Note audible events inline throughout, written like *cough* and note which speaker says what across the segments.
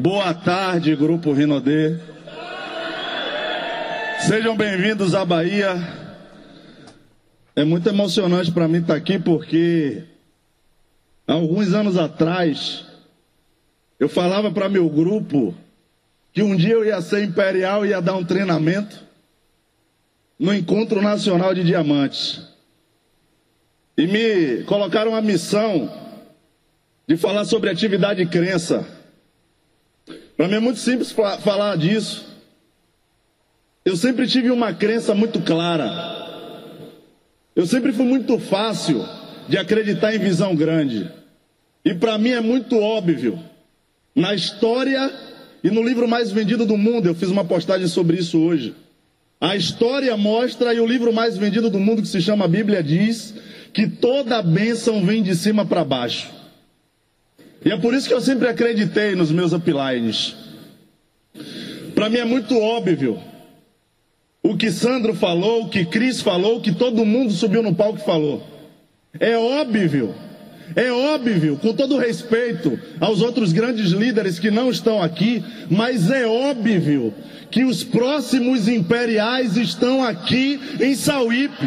Speaker 1: Boa tarde, Grupo Rinodê. Sejam bem-vindos à Bahia. É muito emocionante para mim estar aqui porque alguns anos atrás eu falava para meu grupo que um dia eu ia ser imperial e ia dar um treinamento no Encontro Nacional de Diamantes. E me colocaram a missão de falar sobre atividade e crença. Para mim é muito simples falar disso. Eu sempre tive uma crença muito clara. Eu sempre fui muito fácil de acreditar em visão grande. E para mim é muito óbvio. Na história e no livro mais vendido do mundo, eu fiz uma postagem sobre isso hoje. A história mostra, e o livro mais vendido do mundo, que se chama Bíblia, diz que toda bênção vem de cima para baixo. E é por isso que eu sempre acreditei nos meus uplines. Para mim é muito óbvio o que Sandro falou, o que Cris falou, o que todo mundo subiu no palco e falou. É óbvio, é óbvio, com todo respeito aos outros grandes líderes que não estão aqui, mas é óbvio que os próximos imperiais estão aqui em Sauípe.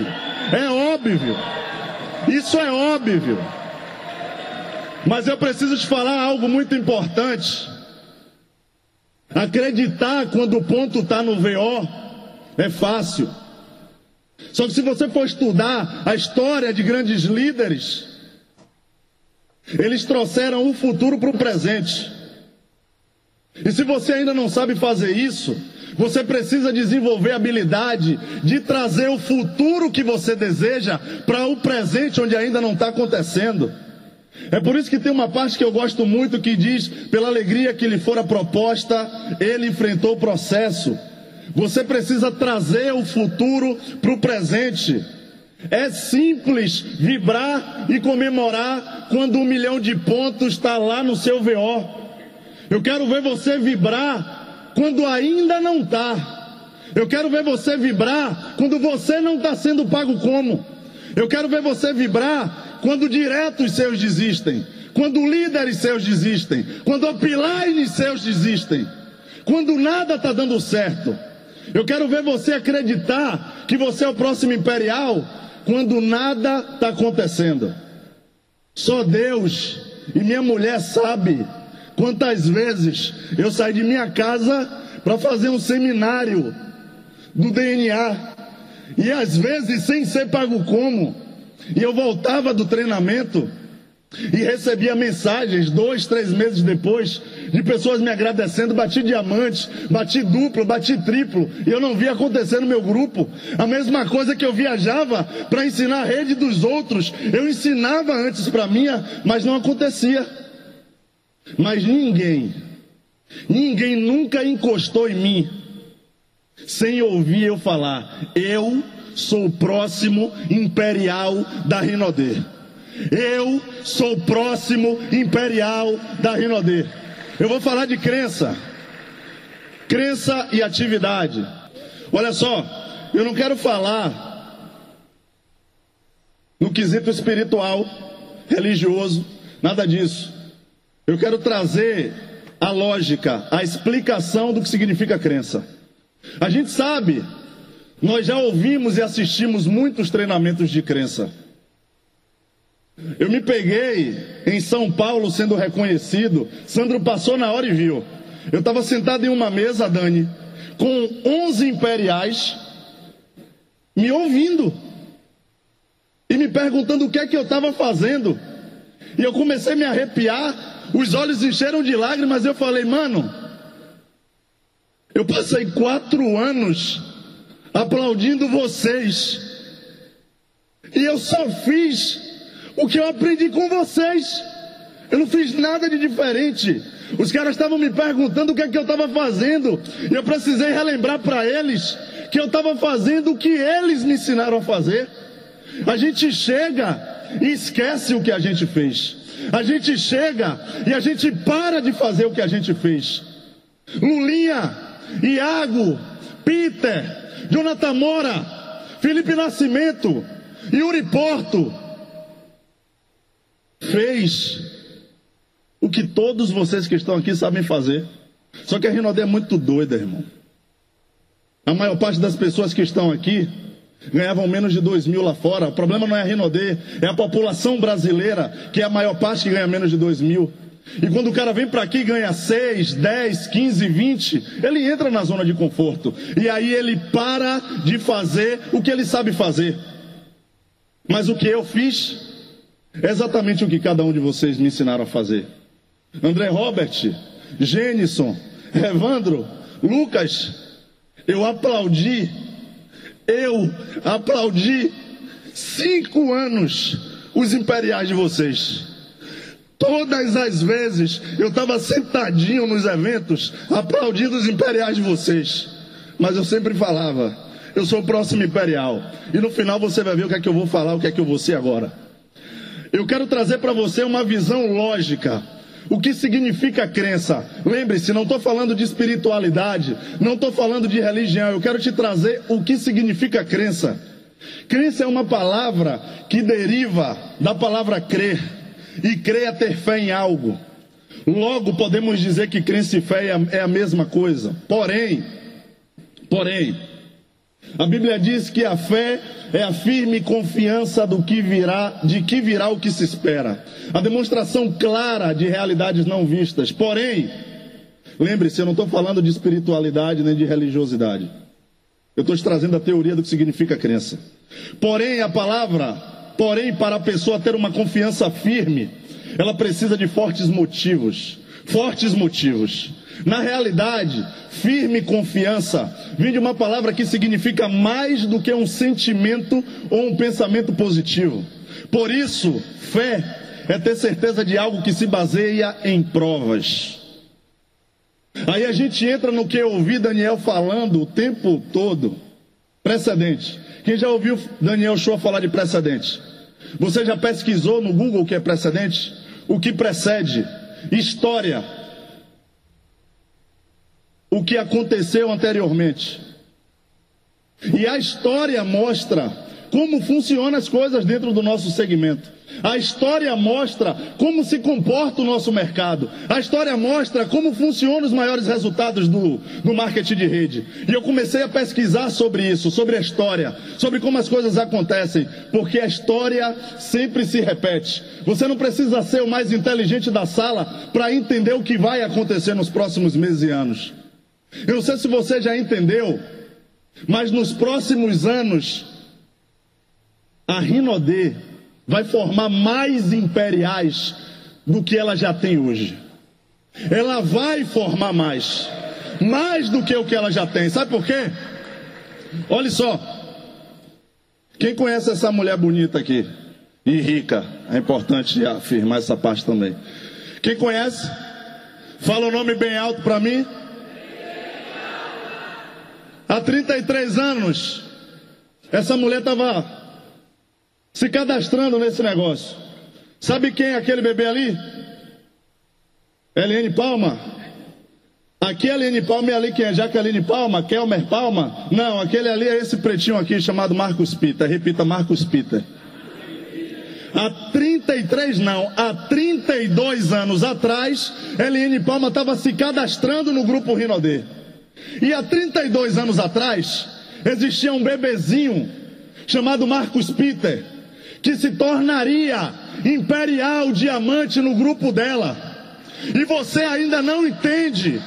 Speaker 1: É óbvio. Isso é óbvio. Mas eu preciso te falar algo muito importante. Acreditar quando o ponto está no VO é fácil. Só que se você for estudar a história de grandes líderes, eles trouxeram o futuro para o presente. E se você ainda não sabe fazer isso, você precisa desenvolver a habilidade de trazer o futuro que você deseja para o presente onde ainda não está acontecendo. É por isso que tem uma parte que eu gosto muito que diz: pela alegria que lhe fora proposta, ele enfrentou o processo. Você precisa trazer o futuro para o presente. É simples vibrar e comemorar quando um milhão de pontos está lá no seu VO. Eu quero ver você vibrar quando ainda não está. Eu quero ver você vibrar quando você não está sendo pago como. Eu quero ver você vibrar quando diretos seus desistem, quando líderes seus desistem, quando upliners seus desistem, quando nada está dando certo. Eu quero ver você acreditar que você é o próximo imperial quando nada está acontecendo. Só Deus e minha mulher sabe quantas vezes eu saí de minha casa para fazer um seminário do DNA e às vezes sem ser pago como. E eu voltava do treinamento e recebia mensagens dois, três meses depois de pessoas me agradecendo. Bati diamante, bati duplo, bati triplo e eu não via acontecer no meu grupo. A mesma coisa que eu viajava para ensinar a rede dos outros, eu ensinava antes para minha, mas não acontecia. Mas ninguém, ninguém nunca encostou em mim sem ouvir eu falar. Eu sou o próximo imperial da Rinodê. Eu sou o próximo imperial da Rinodê. Eu vou falar de crença. Crença e atividade. Olha só, eu não quero falar no quesito espiritual, religioso, nada disso. Eu quero trazer a lógica, a explicação do que significa crença. A gente sabe nós já ouvimos e assistimos muitos treinamentos de crença. Eu me peguei em São Paulo sendo reconhecido. Sandro passou na hora e viu. Eu estava sentado em uma mesa, Dani, com 11 imperiais me ouvindo e me perguntando o que é que eu estava fazendo. E eu comecei a me arrepiar, os olhos encheram de lágrimas. Eu falei, mano, eu passei quatro anos aplaudindo vocês. E eu só fiz o que eu aprendi com vocês. Eu não fiz nada de diferente. Os caras estavam me perguntando o que é que eu estava fazendo. E eu precisei relembrar para eles que eu estava fazendo o que eles me ensinaram a fazer. A gente chega e esquece o que a gente fez. A gente chega e a gente para de fazer o que a gente fez. Lulinha, Iago, Peter, Jonathan Mora, Felipe Nascimento, Yuri Porto, fez o que todos vocês que estão aqui sabem fazer. Só que a Rinodê é muito doida, irmão. A maior parte das pessoas que estão aqui ganhavam menos de 2 mil lá fora. O problema não é a Rinodê, é a população brasileira, que é a maior parte que ganha menos de 2 mil. E quando o cara vem para aqui ganha 6, 10, 15, 20, ele entra na zona de conforto. E aí ele para de fazer o que ele sabe fazer. Mas o que eu fiz é exatamente o que cada um de vocês me ensinaram a fazer. André Robert, Gênison, Evandro, Lucas, eu aplaudi, eu aplaudi cinco anos os imperiais de vocês. Todas as vezes eu estava sentadinho nos eventos, aplaudindo os imperiais de vocês. Mas eu sempre falava, eu sou o próximo imperial. E no final você vai ver o que é que eu vou falar, o que é que eu vou ser agora. Eu quero trazer para você uma visão lógica. O que significa crença? Lembre-se, não estou falando de espiritualidade, não estou falando de religião, eu quero te trazer o que significa crença. Crença é uma palavra que deriva da palavra crer. E crer é ter fé em algo. Logo podemos dizer que crença e fé é a mesma coisa. Porém, porém, a Bíblia diz que a fé é a firme confiança do que virá, de que virá o que se espera. A demonstração clara de realidades não vistas. Porém, lembre-se, eu não estou falando de espiritualidade nem de religiosidade. Eu estou te trazendo a teoria do que significa crença. Porém, a palavra, porém, para a pessoa ter uma confiança firme, ela precisa de fortes motivos. Fortes motivos. Na realidade, firme confiança vem de uma palavra que significa mais do que um sentimento ou um pensamento positivo. Por isso, fé é ter certeza de algo que se baseia em provas. Aí a gente entra no que eu ouvi Daniel falando o tempo todo. Precedente. Quem já ouviu Daniel Show falar de precedente? Você já pesquisou no Google o que é precedente? O que precede? História o que aconteceu anteriormente. E a história mostra como funcionam as coisas dentro do nosso segmento. A história mostra como se comporta o nosso mercado. A história mostra como funcionam os maiores resultados do, do marketing de rede. E eu comecei a pesquisar sobre isso, sobre a história, sobre como as coisas acontecem, porque a história sempre se repete. Você não precisa ser o mais inteligente da sala para entender o que vai acontecer nos próximos meses e anos. Eu não sei se você já entendeu, mas nos próximos anos, a Rinodê vai formar mais imperiais do que ela já tem hoje. Ela vai formar mais, mais do que o que ela já tem. Sabe por quê? Olha só. Quem conhece essa mulher bonita aqui? E rica. É importante afirmar essa parte também. Quem conhece? Fala o nome bem alto para mim. Há 33 anos, essa mulher estava se cadastrando nesse negócio. Sabe quem é aquele bebê ali? Eliane Palma. Aqui é Eliane Palma e ali quem é? Jaqueline Palma? Kelmer Palma? Não, aquele ali é esse pretinho aqui chamado Marcos Pita. Repita, Marcos Pita. Há 33 não, há 32 anos atrás, Eliane Palma estava se cadastrando no grupo Rinodê. E há 32 anos atrás, existia um bebezinho chamado Marcos Peter, que se tornaria imperial diamante no grupo dela. E você ainda não entende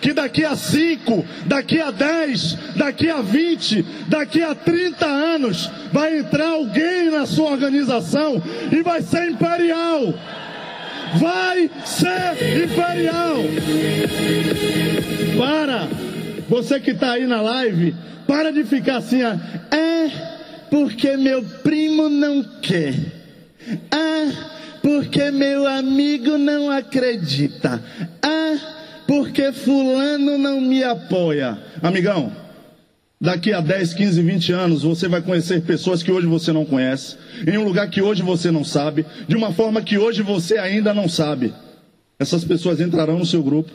Speaker 1: que daqui a 5, daqui a 10, daqui a 20, daqui a 30 anos vai entrar alguém na sua organização e vai ser imperial vai ser imperial. Para, você que está aí na live, para de ficar assim, é porque meu primo não quer. Ah, porque meu amigo não acredita. Ah, porque fulano não me apoia. Amigão, Daqui a 10, 15, 20 anos você vai conhecer pessoas que hoje você não conhece, em um lugar que hoje você não sabe, de uma forma que hoje você ainda não sabe. Essas pessoas entrarão no seu grupo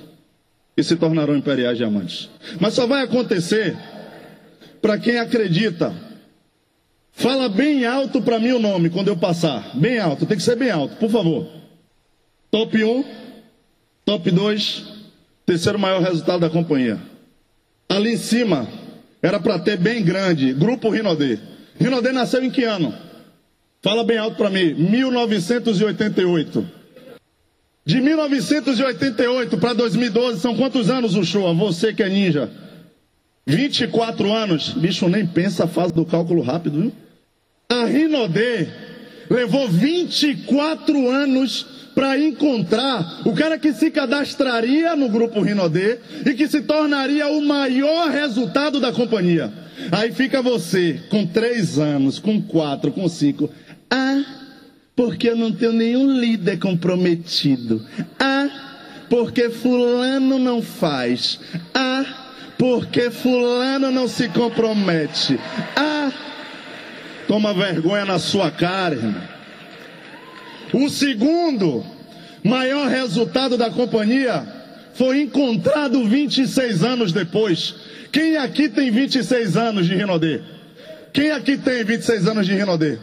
Speaker 1: e se tornarão imperiais diamantes. Mas só vai acontecer para quem acredita. Fala bem alto para mim o nome quando eu passar. Bem alto, tem que ser bem alto, por favor. Top 1, top 2, Terceiro maior resultado da companhia. Ali em cima, era para ter bem grande, Grupo Rinodê. Rinodê nasceu em que ano? Fala bem alto para mim. 1988. De 1988 para 2012, são quantos anos o show? Você que é ninja. 24 anos. Bicho, nem pensa a fase do cálculo rápido, viu? A Rinodê levou 24 anos para encontrar o cara que se cadastraria no grupo Rinodê e que se tornaria o maior resultado da companhia. Aí fica você com três anos, com quatro, com cinco. Ah, porque eu não tenho nenhum líder comprometido. Ah, porque fulano não faz. Ah, porque fulano não se compromete. Ah, toma vergonha na sua cara, irmão. O segundo maior resultado da companhia foi encontrado 26 anos depois. Quem aqui tem 26 anos de Rinodê? Quem aqui tem 26 anos de Rinodê?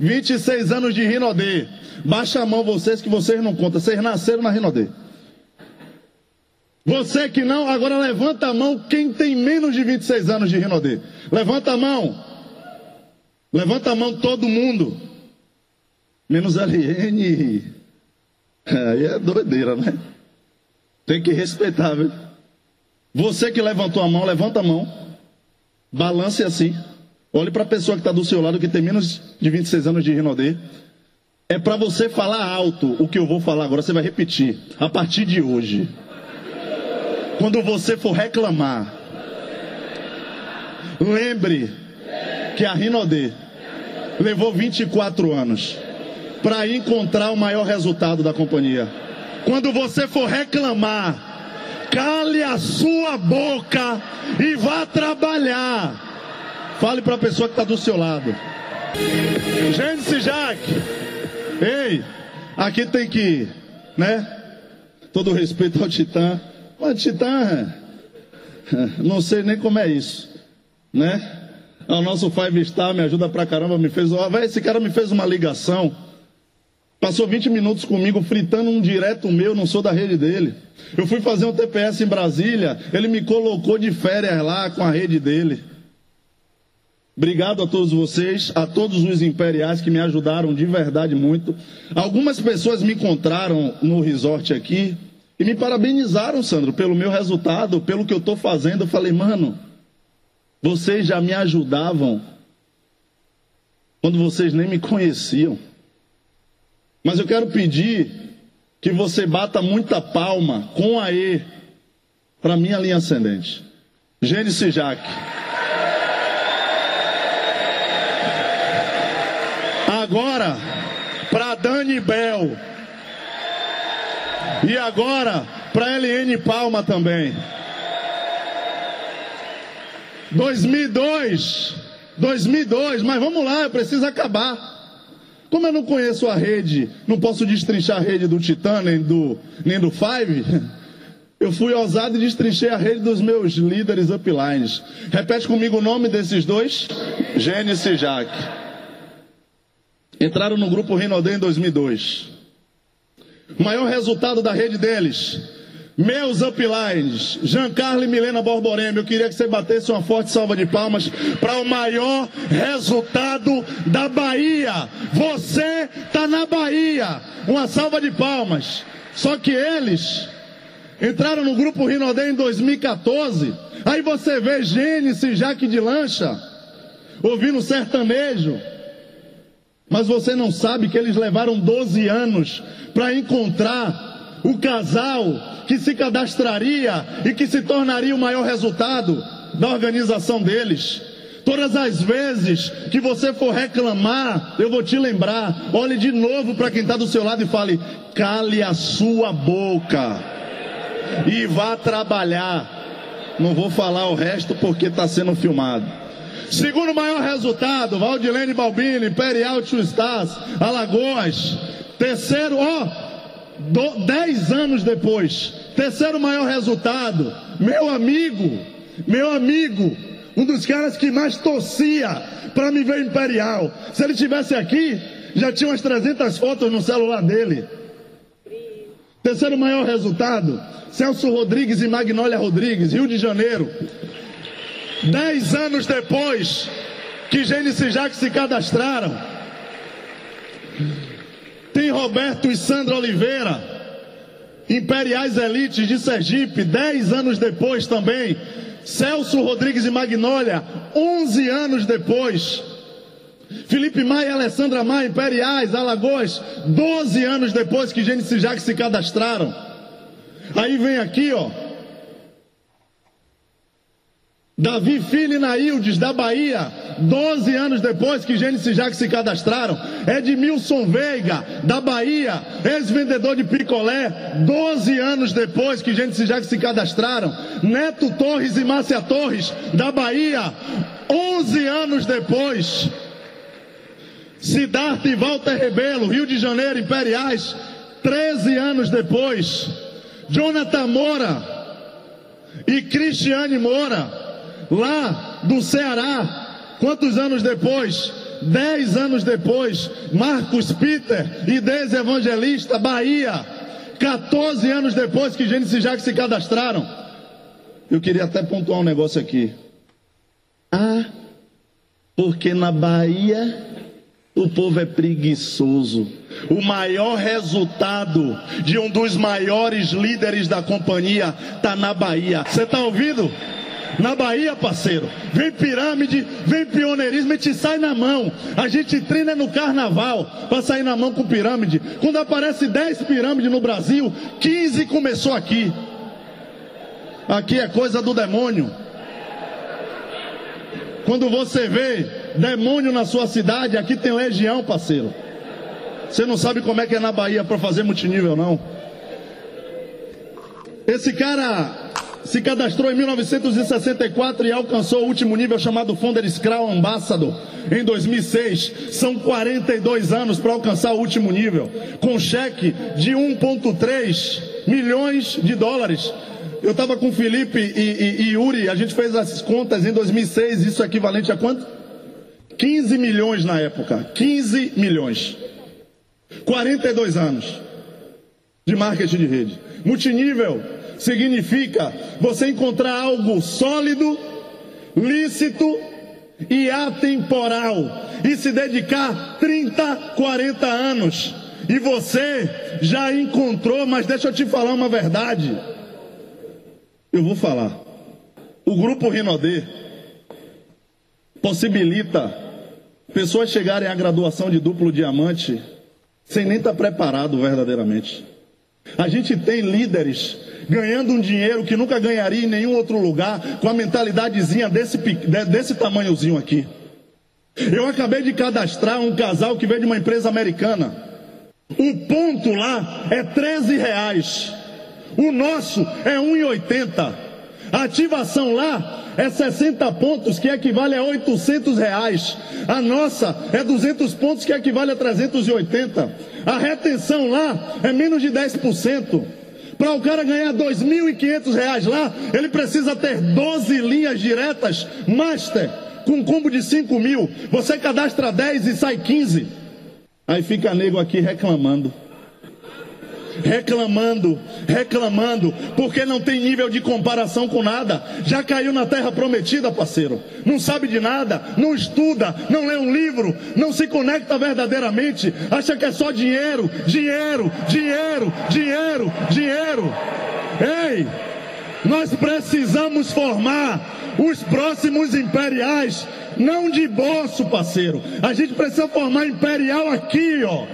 Speaker 1: 26 anos de Rinodê. Baixa a mão vocês que vocês não contam. Vocês nasceram na Rinodê. Você que não, agora levanta a mão quem tem menos de 26 anos de Rinodê. Levanta a mão. Levanta a mão todo mundo. Menos a LN. Aí é doideira, né? Tem que respeitar, viu? Você que levantou a mão, levanta a mão. Balance assim. Olhe para a pessoa que está do seu lado, que tem menos de 26 anos de Rinodê. É para você falar alto o que eu vou falar agora. Você vai repetir. A partir de hoje. Quando você for reclamar, lembre que a Rinodê levou 24 anos para encontrar o maior resultado da companhia. Quando você for reclamar, cale a sua boca e vá trabalhar. Fale para a pessoa que está do seu lado. Gênesis Jaque. Ei, aqui tem que, né? Todo respeito ao Titã. Mas *laughs* Titã, não sei nem como é isso, né? O nosso Five Star me ajuda pra caramba, me fez, ó, esse cara me fez uma ligação. Passou 20 minutos comigo fritando um direto meu, não sou da rede dele. Eu fui fazer um TPS em Brasília, ele me colocou de férias lá com a rede dele. Obrigado a todos vocês, a todos os imperiais que me ajudaram de verdade muito. Algumas pessoas me encontraram no resort aqui, e me parabenizaram, Sandro, pelo meu resultado, pelo que eu estou fazendo. Eu falei, mano, vocês já me ajudavam quando vocês nem me conheciam. Mas eu quero pedir que você bata muita palma com a E para minha linha ascendente. Gênesis Jaque. Agora, para Dani Bel. E agora, para LN Palma também. 2002, 2002, mas vamos lá, eu preciso acabar. Como eu não conheço a rede, não posso destrinchar a rede do Titã, nem do, nem do Five, *laughs* eu fui ousado e destrinchei a rede dos meus líderes uplines. Repete comigo o nome desses dois: Gênesis e. Entraram no grupo Rinodê em 2002. Maior resultado da rede deles. Meus uplines, Giancarlo e Milena Borborema, eu queria que você batesse uma forte salva de palmas para o maior resultado da Bahia. Você está na Bahia. Uma salva de palmas. Só que eles entraram no grupo Rinodê em 2014. Aí você vê Gênesis, Jaque de Lancha, ouvindo sertanejo. Mas você não sabe que eles levaram 12 anos para encontrar o casal que se cadastraria e que se tornaria o maior resultado da organização deles. Todas as vezes que você for reclamar, eu vou te lembrar. Olhe de novo para quem está do seu lado e fale: cale a sua boca e vá trabalhar. Não vou falar o resto porque está sendo filmado. Segundo maior resultado, Valdilene Balbini, Imperial Stars, Alagoas. Terceiro, ó, do, dez anos depois. Terceiro maior resultado, meu amigo, meu amigo, um dos caras que mais torcia para me ver Imperial. Se ele tivesse aqui, já tinha umas 300 fotos no celular dele. Terceiro maior resultado, Celso Rodrigues e Magnólia Rodrigues, Rio de Janeiro. Dez anos depois que Gênesis e Jacques se cadastraram. Tem Roberto e Sandra Oliveira, Imperiais Elites de Sergipe, dez anos depois também. Celso Rodrigues e Magnólia, onze anos depois. Felipe Maia e Alessandra Maia, Imperiais, Alagoas, 12 anos depois que Gênesis e Jacques se cadastraram. Aí vem aqui, ó. Davi Filho e Naildes, da Bahia, 12 anos depois que Gênesis e Jacques se cadastraram. Edmilson Veiga, da Bahia, ex-vendedor de picolé, 12 anos depois que Gênesis e Jacques se cadastraram. Neto Torres e Márcia Torres, da Bahia, 11 anos depois. Siddhartha e Walter Rebelo, Rio de Janeiro, Imperiais, 13 anos depois. Jonathan Moura e Cristiane Moura, lá do Ceará, quantos anos depois? Dez anos depois, Marcos Peter e Deise Evangelista, Bahia, 14 anos depois que Gênesis e Jacques se cadastraram. Eu queria até pontuar um negócio aqui. Ah, porque na Bahia o povo é preguiçoso. O maior resultado de um dos maiores líderes da companhia está na Bahia. Você está ouvindo? Na Bahia, parceiro. Vem pirâmide, vem pioneirismo, a gente sai na mão. A gente treina no carnaval para sair na mão com pirâmide. Quando aparece 10 pirâmides no Brasil, 15 começou aqui. Aqui é coisa do demônio. Quando você vê demônio na sua cidade, aqui tem legião, parceiro. Você não sabe como é que é na Bahia para fazer multinível, não. Esse cara se cadastrou em 1964 e alcançou o último nível chamado Founder Scrum Ambassador em 2006. São 42 anos para alcançar o último nível, com cheque de 1,3 milhões de dólares. Eu estava com Felipe e, e, e Yuri, a gente fez as contas em 2006, isso é equivalente a quanto? 15 milhões na época. 15 milhões. 42 anos de marketing de rede. Multinível significa você encontrar algo sólido, lícito e atemporal e se dedicar 30, 40 anos. E você já encontrou, mas deixa eu te falar uma verdade. Eu vou falar. O grupo Rinodê possibilita pessoas chegarem à graduação de duplo diamante sem nem estar preparado verdadeiramente. A gente tem líderes ganhando um dinheiro que nunca ganharia em nenhum outro lugar, com a mentalidadezinha desse, desse tamanhozinho aqui. Eu acabei de cadastrar um casal que veio de uma empresa americana. O ponto lá é 13 reais. O nosso é 1,80. A ativação lá é 60 pontos, que equivale a 800 reais. A nossa é 200 pontos, que equivale a 380. A retenção lá é menos de 10%. Para o cara ganhar 2.500 reais lá, ele precisa ter 12 linhas diretas Master com combo de 5 mil. Você cadastra 10 e sai 15. Aí fica nego aqui reclamando reclamando, reclamando, porque não tem nível de comparação com nada. Já caiu na terra prometida, parceiro. Não sabe de nada, não estuda, não lê um livro, não se conecta verdadeiramente. Acha que é só dinheiro, dinheiro, dinheiro, dinheiro, dinheiro. Ei, nós precisamos formar os próximos imperiais, não de bolso, parceiro. A gente precisa formar imperial aqui, ó.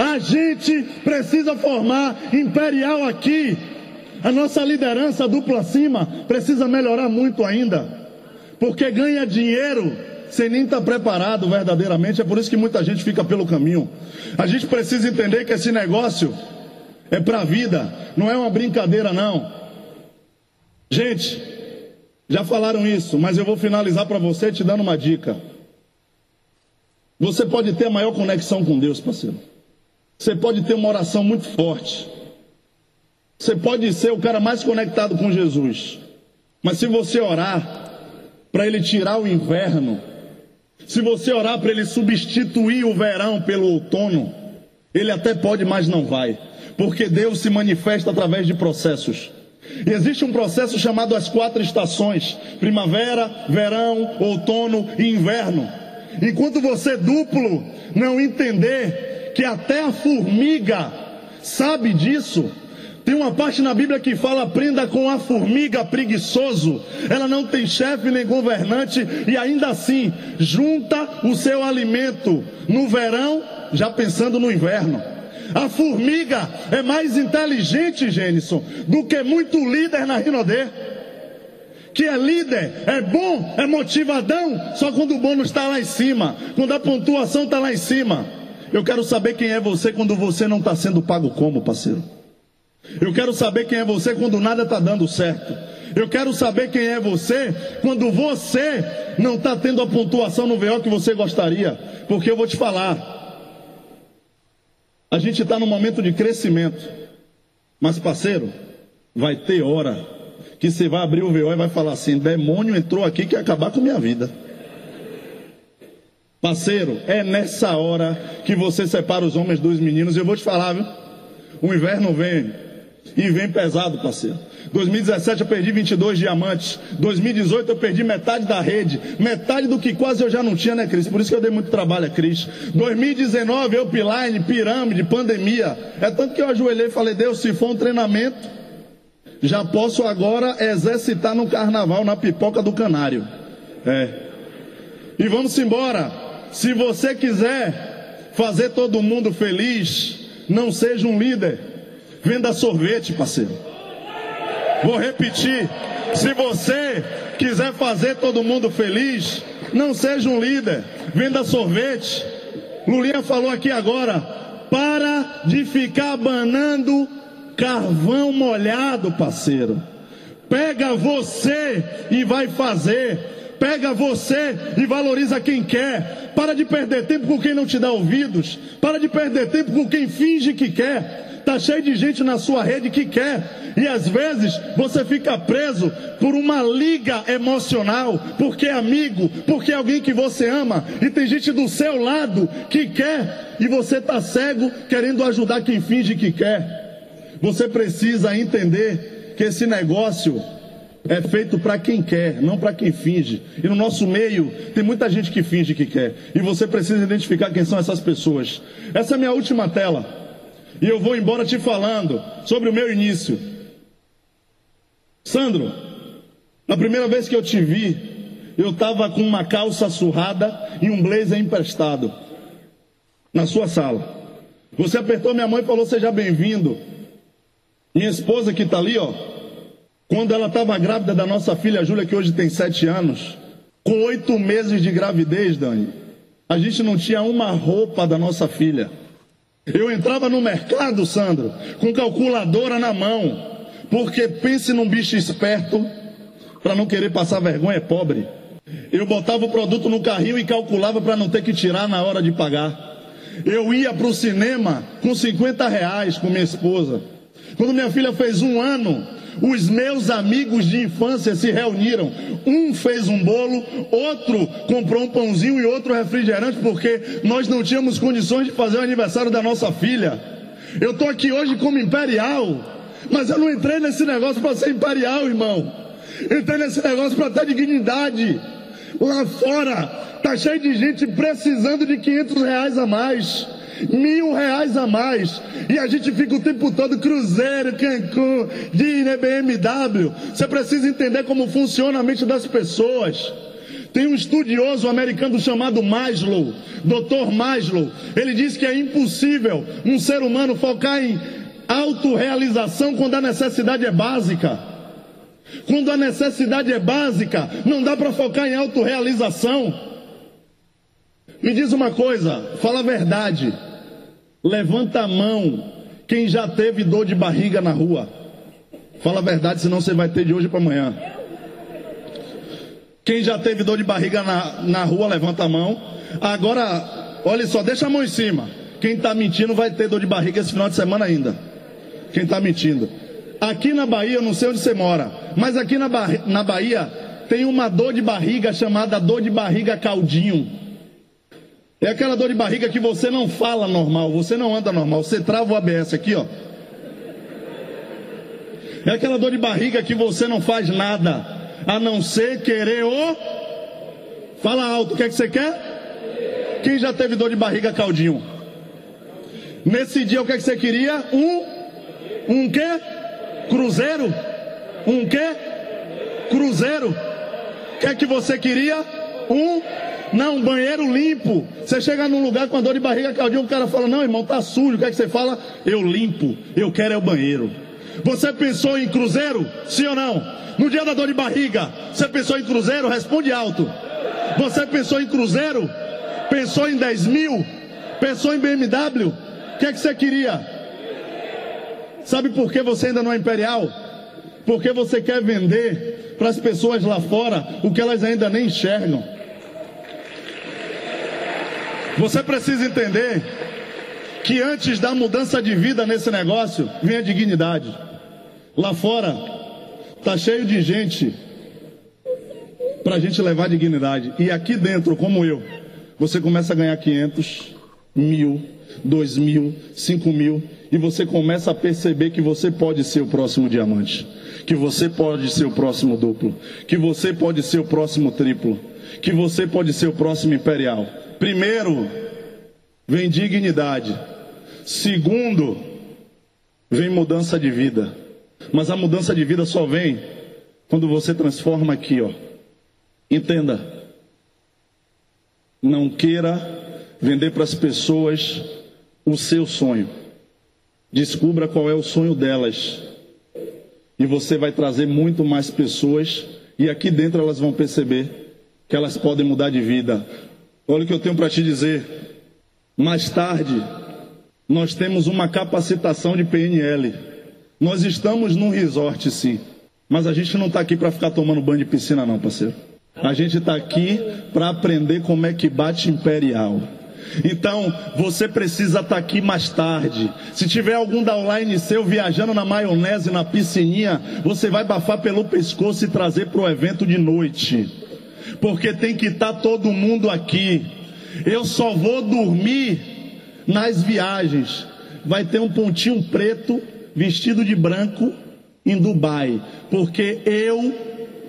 Speaker 1: A gente precisa formar imperial aqui. A nossa liderança dupla cima precisa melhorar muito ainda. Porque ganha dinheiro sem nem estar preparado verdadeiramente. É por isso que muita gente fica pelo caminho. A gente precisa entender que esse negócio é para a vida, não é uma brincadeira, não. Gente, já falaram isso, mas eu vou finalizar para você te dando uma dica. Você pode ter a maior conexão com Deus, parceiro. Você pode ter uma oração muito forte. Você pode ser o cara mais conectado com Jesus. Mas se você orar para ele tirar o inverno, se você orar para ele substituir o verão pelo outono, ele até pode, mas não vai. porque Deus se manifesta através de processos. E existe um processo chamado as quatro estações: primavera, verão, outono e inverno. Enquanto você duplo não entender que até a formiga sabe disso, tem uma parte na Bíblia que fala: aprenda com a formiga preguiçoso. Ela não tem chefe nem governante e ainda assim junta o seu alimento no verão, já pensando no inverno. A formiga é mais inteligente, Gênison, do que muito líder na Rinodê. Que é líder, é bom, é motivadão, só quando o bônus está lá em cima, quando a pontuação está lá em cima. Eu quero saber quem é você quando você não está sendo pago como, parceiro. Eu quero saber quem é você quando nada está dando certo. Eu quero saber quem é você quando você não está tendo a pontuação no VO que você gostaria. Porque eu vou te falar, a gente está num momento de crescimento. Mas, parceiro, vai ter hora que você vai abrir o VO e vai falar assim: demônio entrou aqui que ia acabar com minha vida. Parceiro, é nessa hora que você separa os homens dos meninos. Eu vou te falar, viu? O inverno vem e vem pesado, parceiro. 2017 eu perdi 22 diamantes. 2018 eu perdi metade da rede. Metade do que quase eu já não tinha, né, Cris? Por isso que eu dei muito trabalho a Cris. 2019 eu piline, pirâmide, pandemia. É tanto que eu ajoelhei e falei, Deus, se for um treinamento, já posso agora exercitar no carnaval, na pipoca do canário. É. E vamos embora. Se você quiser fazer todo mundo feliz, não seja um líder. Venda sorvete, parceiro. Vou repetir: se você quiser fazer todo mundo feliz, não seja um líder, venda sorvete. Lulinha falou aqui agora: para de ficar banando carvão molhado, parceiro. Pega você e vai fazer. Pega você e valoriza quem quer. Para de perder tempo com quem não te dá ouvidos. Para de perder tempo com quem finge que quer. Está cheio de gente na sua rede que quer. E às vezes você fica preso por uma liga emocional, porque é amigo, porque é alguém que você ama. E tem gente do seu lado que quer. E você está cego querendo ajudar quem finge que quer. Você precisa entender que esse negócio é feito para quem quer, não para quem finge. E no nosso meio tem muita gente que finge que quer. E você precisa identificar quem são essas pessoas. Essa é a minha última tela. E eu vou embora te falando sobre o meu início. Sandro, na primeira vez que eu te vi, eu estava com uma calça surrada e um blazer emprestado na sua sala. Você apertou minha mão e falou: Seja bem-vindo. Minha esposa que está ali, ó, quando ela estava grávida da nossa filha Júlia, que hoje tem sete anos, com oito meses de gravidez, Dani, a gente não tinha uma roupa da nossa filha. Eu entrava no mercado, Sandro, com calculadora na mão, porque pense num bicho esperto, para não querer passar vergonha, é pobre. Eu botava o produto no carrinho e calculava para não ter que tirar na hora de pagar. Eu ia para o cinema com 50 reais com minha esposa. Quando minha filha fez um ano, os meus amigos de infância se reuniram. Um fez um bolo, outro comprou um pãozinho e outro refrigerante, porque nós não tínhamos condições de fazer o aniversário da nossa filha. Eu estou aqui hoje como imperial, mas eu não entrei nesse negócio para ser imperial, irmão. Entrei nesse negócio para ter dignidade. Lá fora, tá cheio de gente precisando de 500 reais a mais mil reais a mais. E a gente fica o tempo todo Cruzeiro, Cancún, Disney, BMW. Você precisa entender como funciona a mente das pessoas. Tem um estudioso americano chamado Maslow, Dr. Maslow. Ele diz que é impossível um ser humano focar em autorrealização quando a necessidade é básica. Quando a necessidade é básica, não dá para focar em autorrealização. Me diz uma coisa, fala a verdade. Levanta a mão quem já teve dor de barriga na rua. Fala a verdade, senão você vai ter de hoje para amanhã. Quem já teve dor de barriga na, na rua, levanta a mão. Agora, olha só, deixa a mão em cima. Quem está mentindo vai ter dor de barriga esse final de semana ainda. Quem está mentindo. Aqui na Bahia, eu não sei onde você mora, mas aqui na, na Bahia tem uma dor de barriga chamada dor de barriga caldinho. É aquela dor de barriga que você não fala normal, você não anda normal, você trava o ABS aqui, ó. É aquela dor de barriga que você não faz nada, a não ser querer o. Fala alto, o que é que você quer? Quem já teve dor de barriga caldinho? Nesse dia, o que é que você queria? Um. Um quê? Cruzeiro? Um quê? Cruzeiro. O que é que você queria? Um. Não, banheiro limpo. Você chega num lugar com a dor de barriga caldinho, o cara fala: Não, irmão, tá sujo. O que é que você fala? Eu limpo. Eu quero é o banheiro. Você pensou em cruzeiro? Sim ou não? No dia da dor de barriga, você pensou em cruzeiro? Responde alto. Você pensou em cruzeiro? Pensou em 10 mil? Pensou em BMW? O que é que você queria? Sabe por que você ainda não é imperial? Porque você quer vender para as pessoas lá fora o que elas ainda nem enxergam. Você precisa entender que antes da mudança de vida nesse negócio, vem a dignidade. Lá fora, tá cheio de gente para a gente levar dignidade. E aqui dentro, como eu, você começa a ganhar 500, mil, dois mil, cinco mil, e você começa a perceber que você pode ser o próximo diamante, que você pode ser o próximo duplo, que você pode ser o próximo triplo, que você pode ser o próximo imperial. Primeiro, vem dignidade. Segundo, vem mudança de vida. Mas a mudança de vida só vem quando você transforma aqui, ó. Entenda. Não queira vender para as pessoas o seu sonho. Descubra qual é o sonho delas. E você vai trazer muito mais pessoas. E aqui dentro elas vão perceber que elas podem mudar de vida. Olha o que eu tenho para te dizer. Mais tarde, nós temos uma capacitação de PNL. Nós estamos num resort, sim. Mas a gente não está aqui para ficar tomando banho de piscina, não, parceiro. A gente está aqui para aprender como é que bate imperial. Então, você precisa estar tá aqui mais tarde. Se tiver algum downline seu viajando na maionese, na piscininha, você vai bafar pelo pescoço e trazer para o evento de noite. Porque tem que estar tá todo mundo aqui. Eu só vou dormir nas viagens. Vai ter um pontinho preto vestido de branco em Dubai, porque eu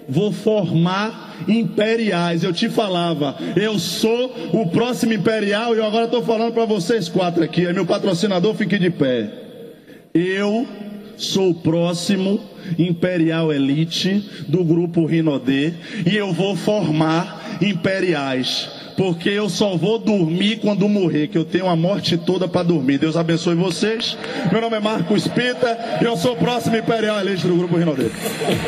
Speaker 1: vou formar imperiais. Eu te falava, eu sou o próximo imperial e agora estou falando para vocês quatro aqui. É meu patrocinador, fique de pé. Eu sou o próximo Imperial Elite do grupo Rinodê e eu vou formar imperiais porque eu só vou dormir quando morrer, que eu tenho a morte toda para dormir. Deus abençoe vocês. Meu nome é Marcos Pita e eu sou o próximo Imperial Elite do Grupo Rinodê.